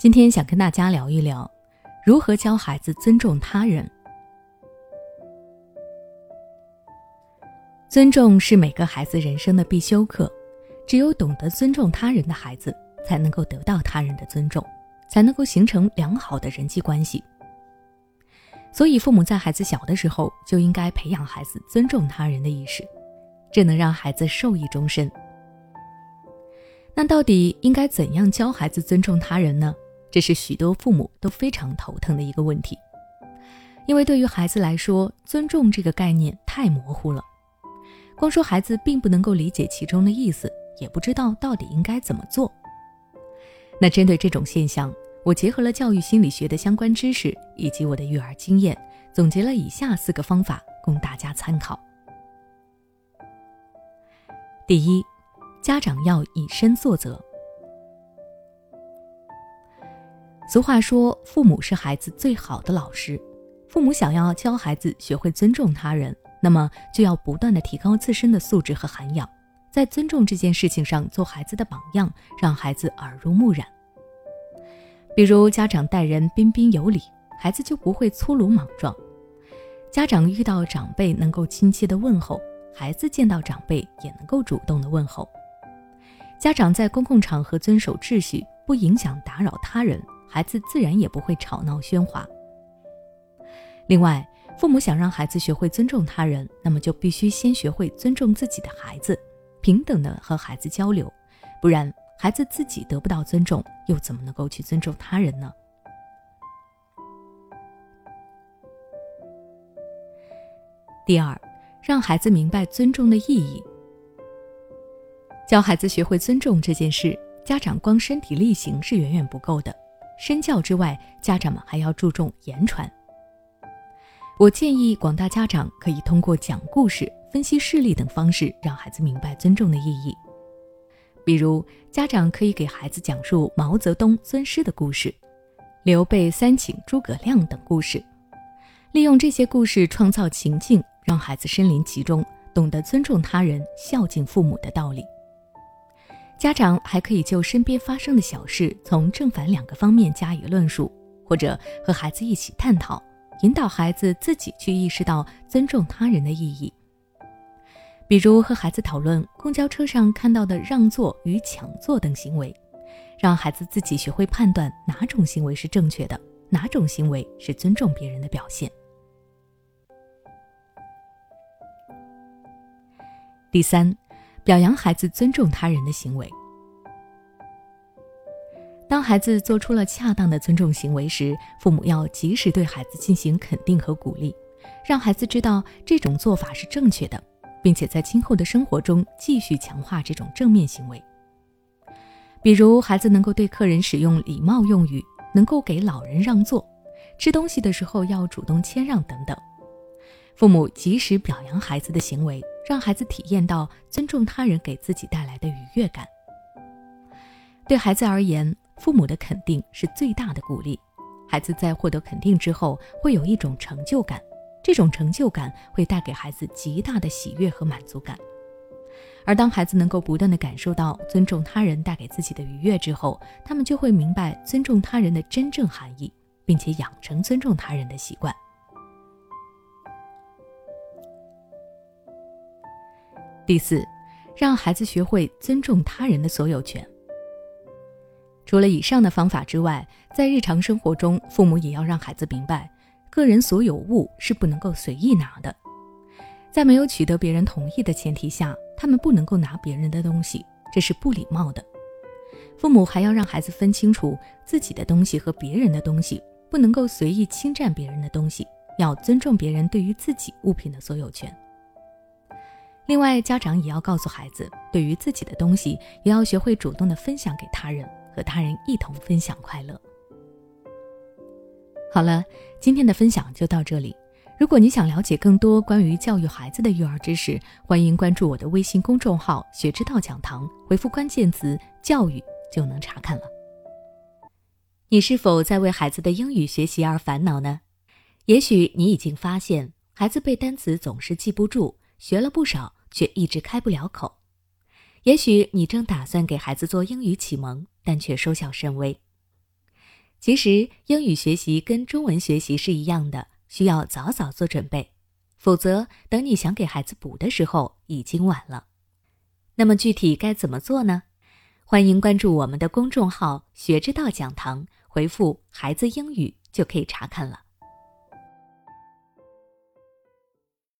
今天想跟大家聊一聊，如何教孩子尊重他人。尊重是每个孩子人生的必修课，只有懂得尊重他人的孩子，才能够得到他人的尊重，才能够形成良好的人际关系。所以，父母在孩子小的时候就应该培养孩子尊重他人的意识，这能让孩子受益终身。那到底应该怎样教孩子尊重他人呢？这是许多父母都非常头疼的一个问题，因为对于孩子来说，尊重这个概念太模糊了。光说孩子并不能够理解其中的意思，也不知道到底应该怎么做。那针对这种现象，我结合了教育心理学的相关知识以及我的育儿经验，总结了以下四个方法供大家参考。第一，家长要以身作则。俗话说，父母是孩子最好的老师。父母想要教孩子学会尊重他人，那么就要不断的提高自身的素质和涵养，在尊重这件事情上做孩子的榜样，让孩子耳濡目染。比如，家长待人彬彬有礼，孩子就不会粗鲁莽撞；家长遇到长辈能够亲切的问候，孩子见到长辈也能够主动的问候；家长在公共场合遵守秩序，不影响打扰他人。孩子自然也不会吵闹喧哗。另外，父母想让孩子学会尊重他人，那么就必须先学会尊重自己的孩子，平等的和孩子交流，不然孩子自己得不到尊重，又怎么能够去尊重他人呢？第二，让孩子明白尊重的意义。教孩子学会尊重这件事，家长光身体力行是远远不够的。身教之外，家长们还要注重言传。我建议广大家长可以通过讲故事、分析事例等方式，让孩子明白尊重的意义。比如，家长可以给孩子讲述毛泽东尊师的故事、刘备三请诸葛亮等故事，利用这些故事创造情境，让孩子身临其中，懂得尊重他人、孝敬父母的道理。家长还可以就身边发生的小事，从正反两个方面加以论述，或者和孩子一起探讨，引导孩子自己去意识到尊重他人的意义。比如和孩子讨论公交车上看到的让座与抢座等行为，让孩子自己学会判断哪种行为是正确的，哪种行为是尊重别人的表现。第三。表扬孩子尊重他人的行为。当孩子做出了恰当的尊重行为时，父母要及时对孩子进行肯定和鼓励，让孩子知道这种做法是正确的，并且在今后的生活中继续强化这种正面行为。比如，孩子能够对客人使用礼貌用语，能够给老人让座，吃东西的时候要主动谦让等等。父母及时表扬孩子的行为，让孩子体验到尊重他人给自己带来的愉悦感。对孩子而言，父母的肯定是最大的鼓励。孩子在获得肯定之后，会有一种成就感，这种成就感会带给孩子极大的喜悦和满足感。而当孩子能够不断的感受到尊重他人带给自己的愉悦之后，他们就会明白尊重他人的真正含义，并且养成尊重他人的习惯。第四，让孩子学会尊重他人的所有权。除了以上的方法之外，在日常生活中，父母也要让孩子明白，个人所有物是不能够随意拿的，在没有取得别人同意的前提下，他们不能够拿别人的东西，这是不礼貌的。父母还要让孩子分清楚自己的东西和别人的东西，不能够随意侵占别人的东西，要尊重别人对于自己物品的所有权。另外，家长也要告诉孩子，对于自己的东西，也要学会主动的分享给他人，和他人一同分享快乐。好了，今天的分享就到这里。如果你想了解更多关于教育孩子的育儿知识，欢迎关注我的微信公众号“学之道讲堂”，回复关键词“教育”就能查看了。你是否在为孩子的英语学习而烦恼呢？也许你已经发现，孩子背单词总是记不住，学了不少。却一直开不了口。也许你正打算给孩子做英语启蒙，但却收效甚微。其实英语学习跟中文学习是一样的，需要早早做准备，否则等你想给孩子补的时候已经晚了。那么具体该怎么做呢？欢迎关注我们的公众号“学之道讲堂”，回复“孩子英语”就可以查看了。